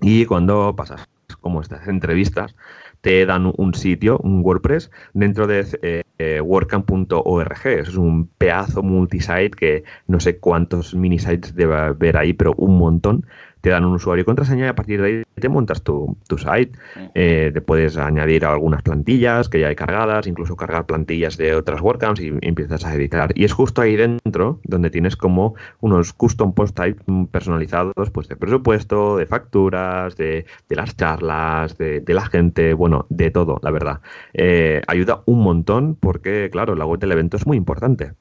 Y cuando pasas como estas entrevistas, te dan un sitio, un WordPress, dentro de eh, WordCamp.org. Es un pedazo multisite que no sé cuántos mini sites debe haber ahí, pero un montón te dan un usuario y contraseña y a partir de ahí te montas tu, site. Eh, te puedes añadir algunas plantillas que ya hay cargadas, incluso cargar plantillas de otras WordCamps y, empiezas a editar. Y es justo ahí dentro donde tienes como unos custom post type personalizados pues de presupuesto, de facturas, de, las charlas, de, la gente, bueno, de todo, la verdad. Eh, ayuda un montón porque, claro, la web del evento es muy importante.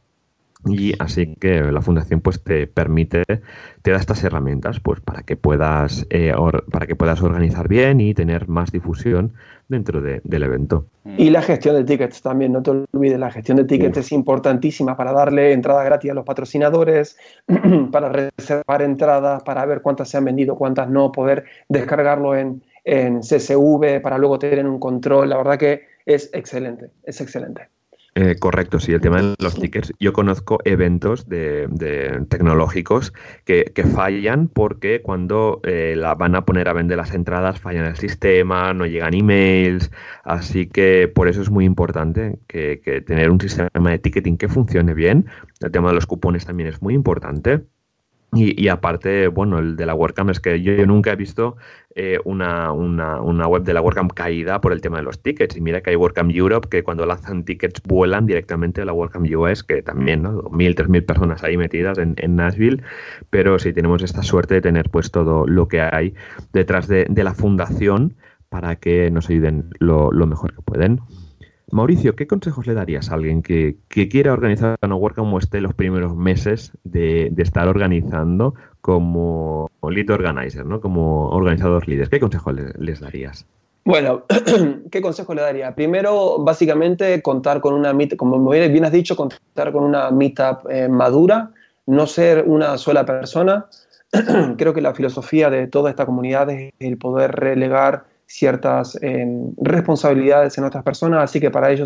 Y así que la fundación pues te permite, te da estas herramientas pues para que puedas eh, para que puedas organizar bien y tener más difusión dentro del evento. Y la gestión de tickets también, no te olvides, la gestión de tickets es importantísima para darle entrada gratis a los patrocinadores, para reservar entradas, para ver cuántas se han vendido, cuántas no, poder descargarlo en, en CSV para luego tener un control. La verdad que es excelente, es excelente. Eh, correcto, sí, el tema de los tickets. Yo conozco eventos de, tecnológicos que, fallan porque cuando eh, la van a poner a vender las entradas fallan el sistema, no llegan emails, así que por eso es muy importante que, que tener un sistema de ticketing que funcione bien. El tema de los cupones también es muy importante. Y, aparte, bueno, el de la WordCamp es que yo, nunca he visto eh, una, una, una, web de la WordCamp caída por el tema de los tickets. Y mira que hay WordCamp Europe que cuando lanzan tickets vuelan directamente a la WordCamp US, que también, ¿no? 2.000, 3.000 personas ahí metidas en, en, Nashville. Pero sí tenemos esta suerte de tener pues todo lo que hay detrás de, de la fundación para que nos ayuden lo, lo mejor que pueden. Mauricio, ¿qué consejos le darías a alguien que, quiera organizar una WordCamp o esté los primeros meses de, estar organizando como lead organizer, ¿no? como organizador líderes? ¿Qué consejos les darías? Bueno, ¿qué consejo le daría? Primero, básicamente, contar con una meetup, como bien has dicho, contar con una meetup eh, madura, no ser una sola persona. Creo que la filosofía de toda esta comunidad es el poder relegar ciertas em, responsabilidades en otras personas, así que para ello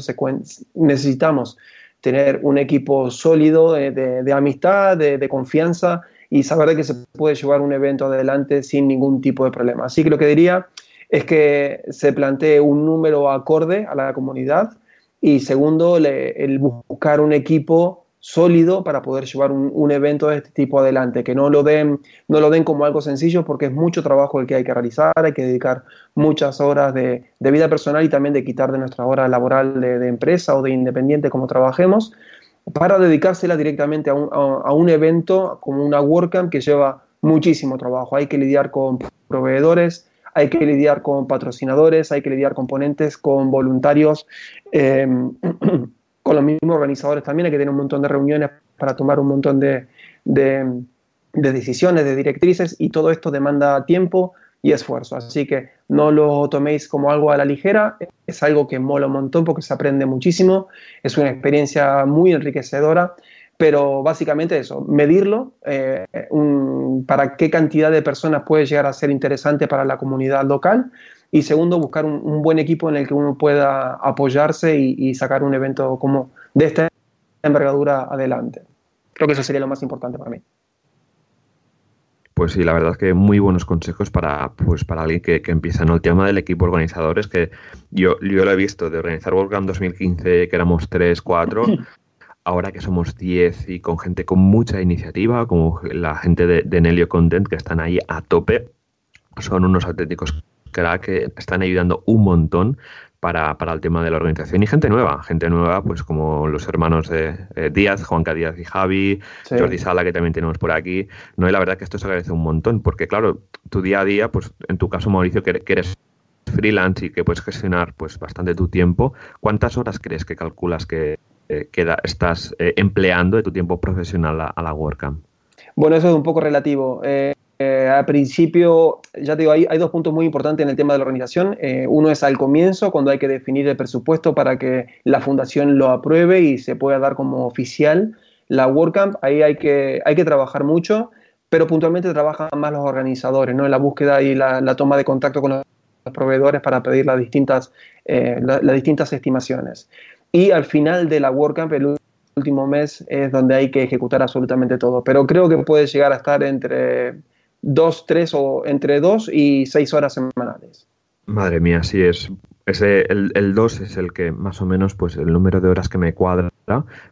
necesitamos tener un equipo sólido de, amistad, de, confianza y saber de que se puede llevar un evento adelante sin ningún tipo de problema. Así que lo que diría es que se plantee un número acorde a la comunidad y segundo, el buscar un equipo sólido para poder llevar un, evento de este tipo adelante, que no lo, den, no lo den como algo sencillo porque es mucho trabajo el que hay que realizar, hay que dedicar muchas horas de, vida personal y también de quitar de nuestra hora laboral de, empresa o de independiente como trabajemos, para dedicársela directamente a un, a un evento como una WordCamp que lleva muchísimo trabajo. Hay que lidiar con proveedores, hay que lidiar con patrocinadores, hay que lidiar con ponentes, con voluntarios. Eh, con los mismos organizadores también, hay que tener un montón de reuniones para tomar un montón de, decisiones, de directrices, y todo esto demanda tiempo y esfuerzo. Así que no lo toméis como algo a la ligera, es algo que mola un montón porque se aprende muchísimo, es una experiencia muy enriquecedora, pero básicamente eso, medirlo, eh, para qué cantidad de personas puede llegar a ser interesante para la comunidad local y segundo, buscar un, buen equipo en el que uno pueda apoyarse y, sacar un evento como de esta envergadura adelante. Creo que eso sería lo más importante para mí. Pues sí, la verdad es que muy buenos consejos para, pues para alguien que, empieza. ¿no? El tema del equipo organizador es que yo, yo lo he visto de organizar WordCamp 2015, que éramos 3, 4, ahora que somos 10 y con gente con mucha iniciativa, como la gente de, de Nelio Content, que están ahí a tope, son unos auténticos que están ayudando un montón para, el tema de la organización y gente nueva, gente nueva, pues como los hermanos de eh, Díaz, Juanca Díaz y Javi, Jordi Sala, que también tenemos por aquí. No, y la verdad que esto se agradece un montón, porque claro, tu día a día, pues en tu caso, Mauricio, que, eres freelance y que puedes gestionar pues bastante tu tiempo, ¿cuántas horas crees que calculas que, eh, estás eh, empleando de tu tiempo profesional a, la WordCamp? Bueno, eso es un poco relativo. Eh, al principio, ya te digo, hay, dos puntos muy importantes en el tema de la organización. Eh, uno es al comienzo, cuando hay que definir el presupuesto para que la fundación lo apruebe y se pueda dar como oficial la WordCamp. Ahí hay que, hay que trabajar mucho, pero puntualmente trabajan más los organizadores, ¿no? En la búsqueda y la, toma de contacto con los proveedores para pedir las distintas, eh, las distintas estimaciones. Y al final de la WordCamp, el último mes, es donde hay que ejecutar absolutamente todo. Pero creo que puede llegar a estar entre dos, tres o entre dos y seis horas semanales. Madre mía, sí es. Ese, el, el dos es el que más o menos, pues el número de horas que me cuadra,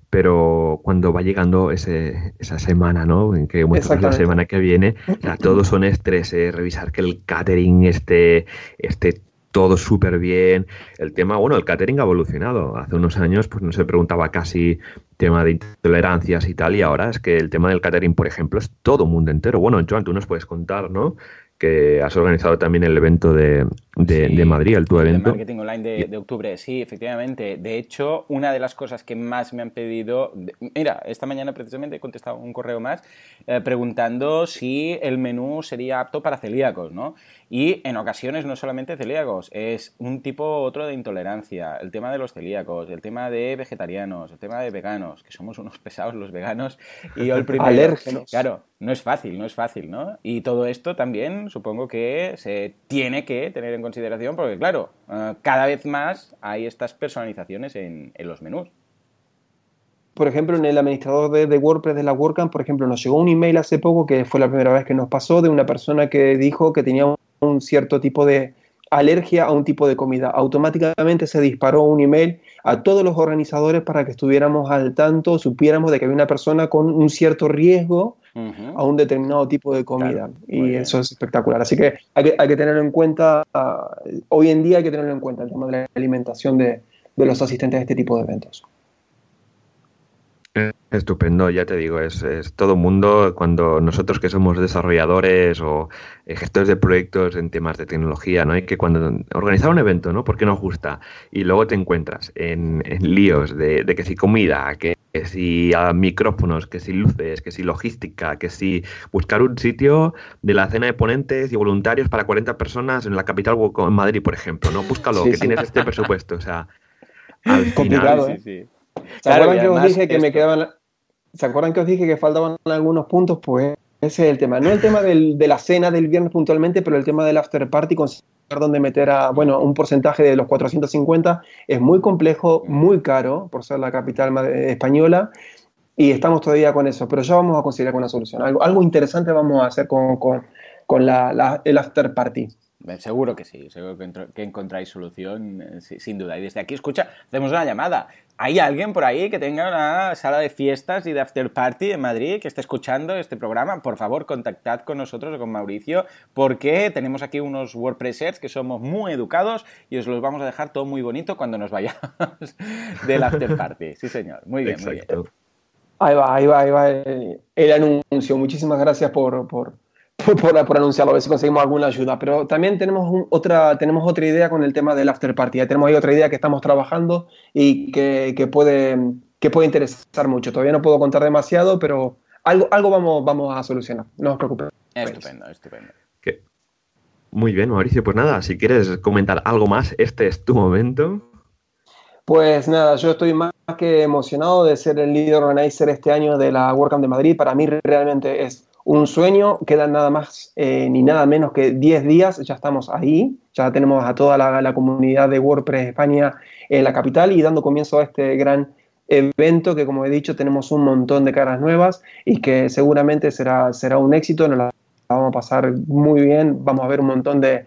pero cuando va llegando ese, esa semana, ¿no? En que la semana que viene, ya todos son estrés, eh, revisar que el catering esté, esté todo súper bien. El tema, bueno, el catering ha evolucionado. Hace unos años pues no se preguntaba casi tema de intolerancias y tal, y ahora es que el tema del catering, por ejemplo, es todo mundo entero. Bueno, Joan, tú nos puedes contar, ¿no? que has organizado también el evento de, de, Madrid, el tu evento. El marketing online de, octubre, sí, efectivamente. De hecho, una de las cosas que más me han pedido, mira, esta mañana precisamente he contestado un correo más eh, preguntando si el menú sería apto para celíacos, ¿no? Y en ocasiones no solamente celíacos, es un tipo otro de intolerancia, el tema de los celíacos, el tema de vegetarianos, el tema de veganos, que somos unos pesados los veganos y el primero, Alérgenos. Claro, no es fácil, no es fácil, ¿no? Y todo esto también supongo que se tiene que tener en consideración porque, claro, eh, cada vez más hay estas personalizaciones en, los menús. por ejemplo, en el administrador de, WordPress de la WordCamp, por ejemplo, nos llegó un email hace poco, que fue la primera vez que nos pasó, de una persona que dijo que tenía un cierto tipo de alergia a un tipo de comida. Automáticamente se disparó un email a todos los organizadores para que estuviéramos al tanto, supiéramos de que había una persona con un cierto riesgo a un determinado tipo de comida. y eso es espectacular. Así que hay que, hay que tenerlo en cuenta, uh, hoy en día hay que tenerlo en cuenta el tema de la alimentación de, de los asistentes a este tipo de eventos. Estupendo, ya te digo, es, es todo mundo cuando nosotros que somos desarrolladores o eh, gestores de proyectos en temas de tecnología, ¿no? Hay que cuando organizar un evento, ¿no? Porque nos gusta y luego te encuentras en, líos de, que si comida, que, si micrófonos, que si luces, que si logística, que si buscar un sitio de la cena de ponentes y voluntarios para 40 personas en la capital en Madrid, por ejemplo, ¿no? Búscalo, que tienes este presupuesto, o sea, al Complicado, ¿eh? ¿Se acuerdan que os dije que me quedaban... ¿Se acuerdan que os dije que faltaban algunos puntos? Pues ese es el tema. No el tema del, de la cena del viernes puntualmente, pero el tema del after party, conseguir dónde meter a, bueno, un porcentaje de los 450 es muy complejo, muy caro, por ser la capital española, y estamos todavía con eso, pero ya vamos a conseguir una solución. Algo, algo interesante vamos a hacer con, con, con la, el after party. Seguro que sí, seguro que, encontráis solución, eh, sin duda. Y desde aquí, escucha, hacemos una llamada. ¿Hay alguien por ahí que tenga una sala de fiestas y de after party en Madrid que esté escuchando este programa? Por favor, contactad con nosotros o con Mauricio, porque tenemos aquí unos WordPressers que somos muy educados y os los vamos a dejar todo muy bonito cuando nos vayamos del after party. Sí, señor. Muy bien, muy bien. Ahí va, ahí va, ahí va el anuncio. Muchísimas gracias por, por por, por, anunciarlo, a ver si conseguimos alguna ayuda. Pero también tenemos, otra, tenemos otra idea con el tema del after party. Ya tenemos ahí otra idea que estamos trabajando y que, que, puede, que puede interesar mucho. Todavía no puedo contar demasiado, pero algo, algo vamos, vamos a solucionar. No os preocupéis. Estupendo, estupendo. Muy bien, Mauricio. Pues nada, si quieres comentar algo más, este es tu momento. Pues nada, yo estoy más que emocionado de ser el líder organizer este año de la WordCamp de Madrid. Para mí realmente es un sueño, quedan nada más eh, ni nada menos que 10 días, ya estamos ahí, ya tenemos a toda la, comunidad de WordPress España en la capital y dando comienzo a este gran evento que como he dicho tenemos un montón de caras nuevas y que seguramente será, será un éxito, nos la vamos a pasar muy bien, vamos a ver un montón de...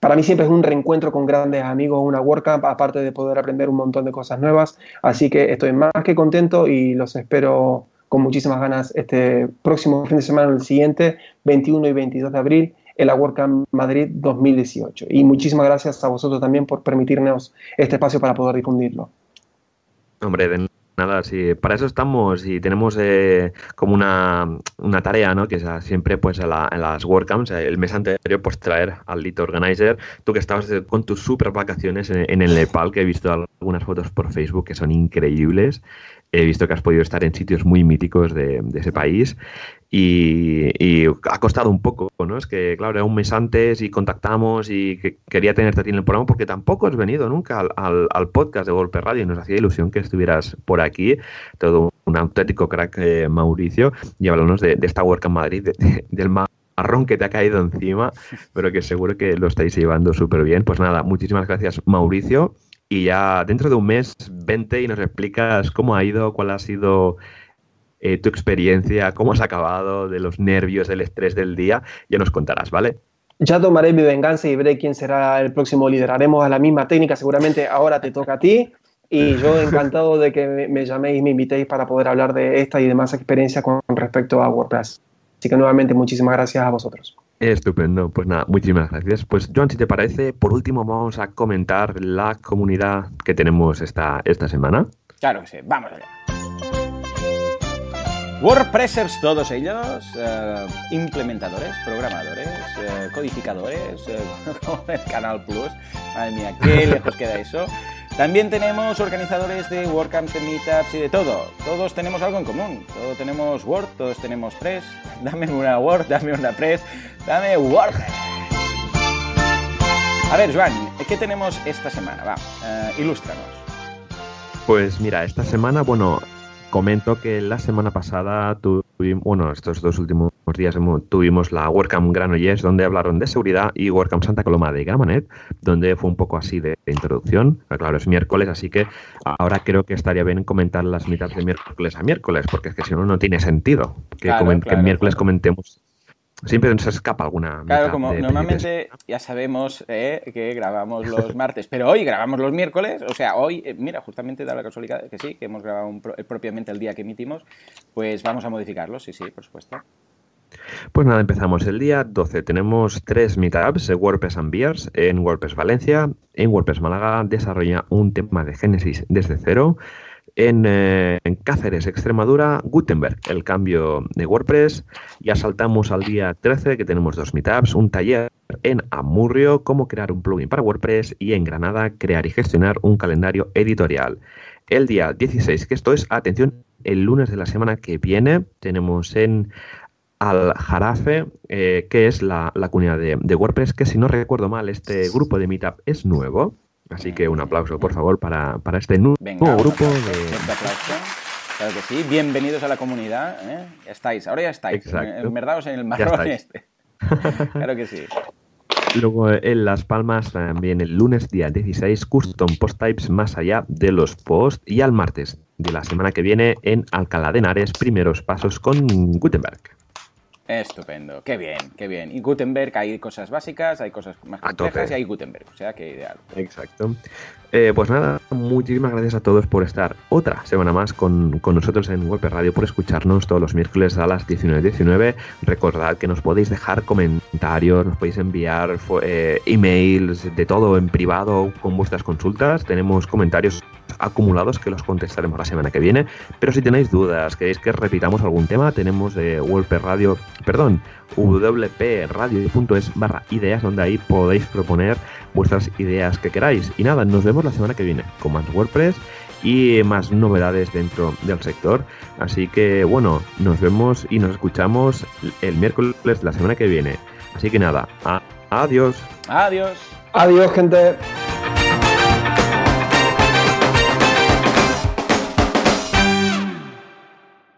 Para mí siempre es un reencuentro con grandes amigos, una WordCamp, aparte de poder aprender un montón de cosas nuevas, así que estoy más que contento y los espero con muchísimas ganas este próximo fin de semana, el siguiente, 21 y 22 de abril, en la WordCamp Madrid 2018. Y muchísimas gracias a vosotros también por permitirnos este espacio para poder difundirlo. Hombre, de nada, sí, para eso estamos y tenemos eh, como una, una, tarea, ¿no? Que es siempre pues en, las WordCamps, el mes anterior, pues traer al Lead Organizer, tú que estabas con tus super vacaciones en el Nepal, que he visto algunas fotos por Facebook que son increíbles, He visto que has podido estar en sitios muy míticos de, ese país y, ha costado un poco, ¿no? Es que, claro, era un mes antes y contactamos y quería tenerte aquí en el programa porque tampoco has venido nunca al, podcast de Golpe Radio y nos hacía ilusión que estuvieras por aquí, todo un auténtico crack, eh, Mauricio, y hablarnos de, esta work en Madrid, del marrón que te ha caído encima, pero que seguro que lo estáis llevando súper bien. Pues nada, muchísimas gracias, Mauricio y ya dentro de un mes vente y nos explicas cómo ha ido, cuál ha sido eh, tu experiencia, cómo has acabado, de los nervios, del estrés del día, ya nos contarás, ¿vale? Ya tomaré mi venganza y veré quién será el próximo líder. Haremos a la misma técnica, seguramente ahora te toca a ti. Y yo encantado de que me llaméis y me invitéis para poder hablar de esta y demás experiencias con respecto a WordPress. Así que nuevamente muchísimas gracias a vosotros. Estupendo, pues nada, muchísimas gracias. Pues Joan, si te parece, por último vamos a comentar la comunidad que tenemos esta, esta semana. Claro que sí, vamos allá. WordPressers, todos ellos, eh, implementadores, programadores, eh, codificadores, eh, el Canal Plus. Madre mía, qué lejos queda eso. También tenemos organizadores de WordCamps, de Meetups y de todo. Todos tenemos algo en común. Todos tenemos Word, todos tenemos Press. Dame una Word, dame una Press, dame WordPress. A ver, Joan, ¿qué tenemos esta semana? Va, ilústranos. Pues mira, esta semana, bueno, comento que la semana pasada tu bueno, estos dos últimos días tuvimos la WordCamp Granollers, donde hablaron de seguridad, y WordCamp Santa Coloma de Gramanet, donde fue un poco así de, introducción. Claro, es miércoles, así que ahora creo que estaría bien comentar las mitades de miércoles a miércoles, porque es que si no, no tiene sentido que, que miércoles comentemos Siempre se escapa alguna. Claro, como normalmente ya sabemos eh, que grabamos los martes, pero hoy grabamos los miércoles, o sea, hoy, eh, mira, justamente da la casualidad que sí, que hemos grabado eh, propiamente el día que emitimos, pues vamos a modificarlo, sí, sí, por supuesto. Pues nada, empezamos el día 12. Tenemos tres meetups, WordPress and Beers en WordPress Valencia, en WordPress Málaga desarrolla un tema de Génesis desde cero. Eh, en, Cáceres, Extremadura, Gutenberg, el cambio de WordPress. Ya saltamos al día 13, que tenemos dos meetups, un taller en Amurrio, cómo crear un plugin para WordPress, y en Granada, crear y gestionar un calendario editorial. El día 16, que esto es, atención, el lunes de la semana que viene, tenemos en Al Jarafe, eh, que es la, comunidad de, de WordPress, que si no recuerdo mal, este grupo de meetup es nuevo. Así que un aplauso, por favor, para, este nuevo grupo de... Claro que sí, bienvenidos a la comunidad. ¿eh? Estáis, ahora ya estáis. En verdad os en el marrón este. claro que sí. Luego en Las Palmas también el lunes día 16 Custom Post Types más allá de los posts y al martes de la semana que viene en Alcalá de Henares primeros pasos con Gutenberg. Estupendo, qué bien, qué bien. Y Gutenberg, hay cosas básicas, hay cosas más complejas y hay Gutenberg, o sea que ideal. Exacto. Eh, pues nada, muchísimas gracias a todos por estar otra semana más con, nosotros en WordPress Radio, por escucharnos todos los miércoles a las 19.19. 19. Recordad que nos podéis dejar comentarios, nos podéis enviar eh, emails, de todo en privado con vuestras consultas. Tenemos comentarios acumulados que los contestaremos la semana que viene. Pero si tenéis dudas, queréis que repitamos algún tema, tenemos de WordPress Radio, perdón, wpradio.es barra ideas, donde ahí podéis proponer vuestras ideas que queráis. Y nada, nos vemos la semana que viene con más WordPress y más novedades dentro del sector. Así que bueno, nos vemos y nos escuchamos el miércoles de la semana que viene. Así que nada, adiós. Adiós. Adiós, gente.